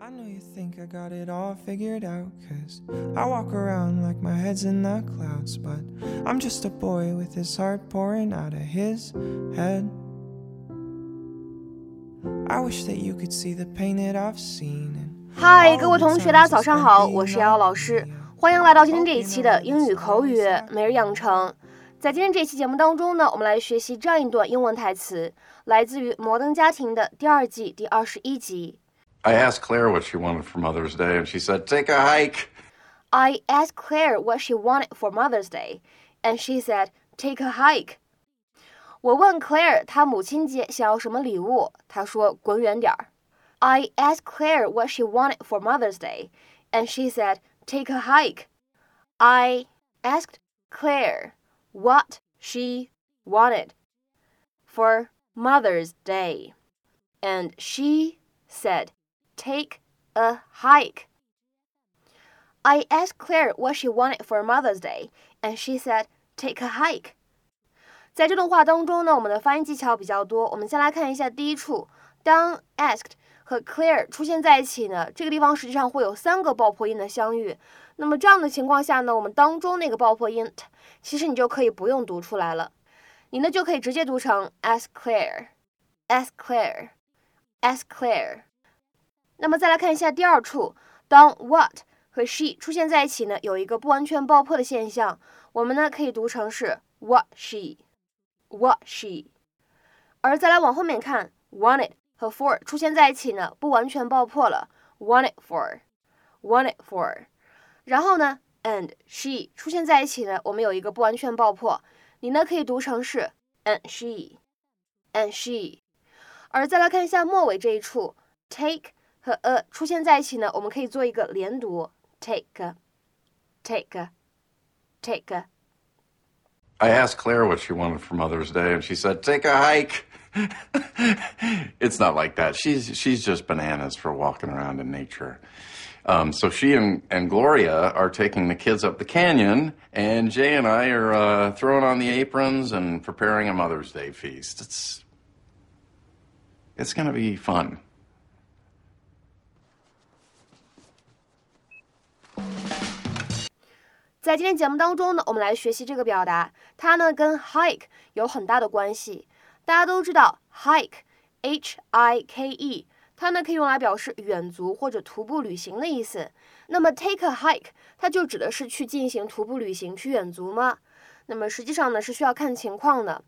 I know you think I got it all figured out, cause I walk around like my head's in the clouds, but I'm just a boy with his heart pouring out of his head. I wish that you could see the pain that I've seen. 嗨，各位同学，大家早上好，我是瑶瑶老师欢迎来到今天这一期的英语口语每日养成。在今天这期节目当中呢，我们来学习这样一段英文台词，来自于《摩登家庭》的第二季第二十一集。I asked Claire what she wanted for Mother's Day, and she said, Take a hike. I asked Claire what she wanted for Mother's Day, and she said, "Take a hike." 我问 Claire 她母亲节想要什么礼物，她说滚远点儿。I asked Claire what she wanted for Mother's Day, and she said, "Take a hike." I asked Claire what she wanted for Mother's Day, and she said, "Take a hike." I asked Claire what she wanted for Mother's Day, and she said, "Take a hike." 在这段话当中呢，我们的发音技巧比较多。我们先来看一下第一处，当 asked 和 Claire 出现在一起呢，这个地方实际上会有三个爆破音的相遇。那么这样的情况下呢，我们当中那个爆破音 t，其实你就可以不用读出来了，你呢就可以直接读成 ask Claire，ask Claire，ask Claire。 那么再来看一下第二处，当 what 和 she 出现在一起呢，有一个不完全爆破的现象，我们呢可以读成是 what she，what she。而再来往后面看，wanted 和 for 出现在一起呢，不完全爆破了，wanted for，wanted for。然后呢，and she 出现在一起呢，我们有一个不完全爆破，你呢可以读成是 and she，and she。而再来看一下末尾这一处，take 和 a 出现在一起呢，我们可以做一个连读，take，take，take。 I asked Claire what she wanted for Mother's Day, and she said, Take a hike. it's not like that. She's, she's just bananas for walking around in nature. Um, so she and, and Gloria are taking the kids up the canyon, and Jay and I are uh, throwing on the aprons and preparing a Mother's Day feast. It's, it's going to be fun. 在今天节目当中呢，我们来学习这个表达，它呢跟 hike 有很大的关系。大家都知道 hike，h i k e，它呢可以用来表示远足或者徒步旅行的意思。那么 take a hike，它就指的是去进行徒步旅行、去远足吗？那么实际上呢是需要看情况的。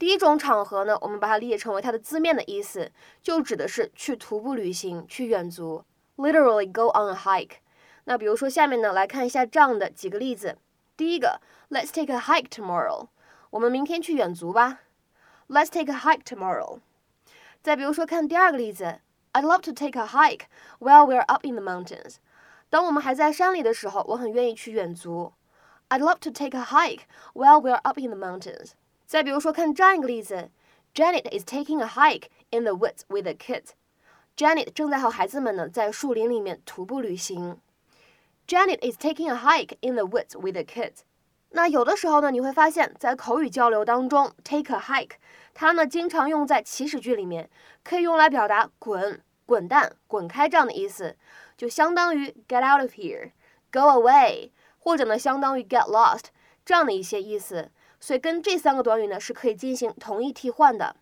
第一种场合呢，我们把它理解成为它的字面的意思，就指的是去徒步旅行、去远足，literally go on a hike。那比如说下面呢，来看一下这样的几个例子。第一个，Let's take a hike tomorrow。我们明天去远足吧。Let's take a hike tomorrow。再比如说看第二个例子，I'd love to take a hike while we're up in the mountains。当我们还在山里的时候，我很愿意去远足。I'd love to take a hike while we're up in the mountains。再比如说看这样一个例子，Janet is taking a hike in the woods with the kids。Janet 正在和孩子们呢在树林里面徒步旅行。Janet is taking a hike in the woods with the kids。那有的时候呢，你会发现在口语交流当中，take a hike，它呢经常用在祈使句里面，可以用来表达滚、滚蛋、滚开这样的意思，就相当于 get out of here，go away，或者呢相当于 get lost 这样的一些意思。所以跟这三个短语呢是可以进行同义替换的。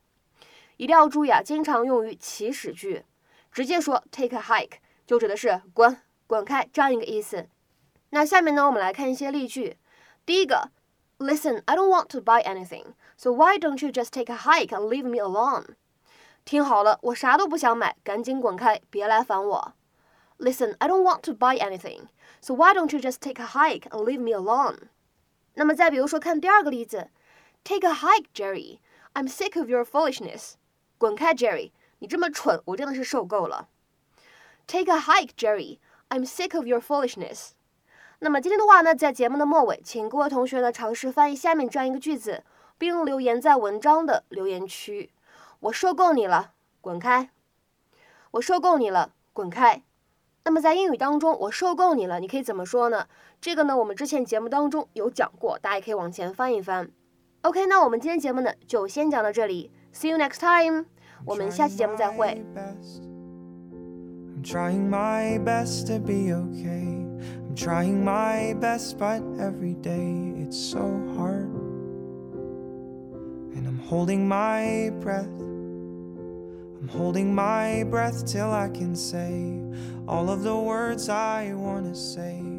一定要注意啊，经常用于祈使句，直接说 take a hike 就指的是滚。滚开这样一个意思。那下面呢，我们来看一些例句。第一个，Listen, I don't want to buy anything, so why don't you just take a hike and leave me alone？听好了，我啥都不想买，赶紧滚开，别来烦我。Listen, I don't want to buy anything, so why don't you just take a hike and leave me alone？那么再比如说，看第二个例子，Take a hike, Jerry. I'm sick of your foolishness. 滚开，Jerry，你这么蠢，我真的是受够了。Take a hike, Jerry. I'm sick of your foolishness。那么今天的话呢，在节目的末尾，请各位同学呢尝试翻译下面这样一个句子，并留言在文章的留言区。我受够你了，滚开！我受够你了，滚开！那么在英语当中，我受够你了，你可以怎么说呢？这个呢，我们之前节目当中有讲过，大家也可以往前翻一翻。OK，那我们今天节目呢就先讲到这里，See you next time。我们下期节目再会。I'm trying my best to be okay. I'm trying my best, but every day it's so hard. And I'm holding my breath. I'm holding my breath till I can say all of the words I want to say.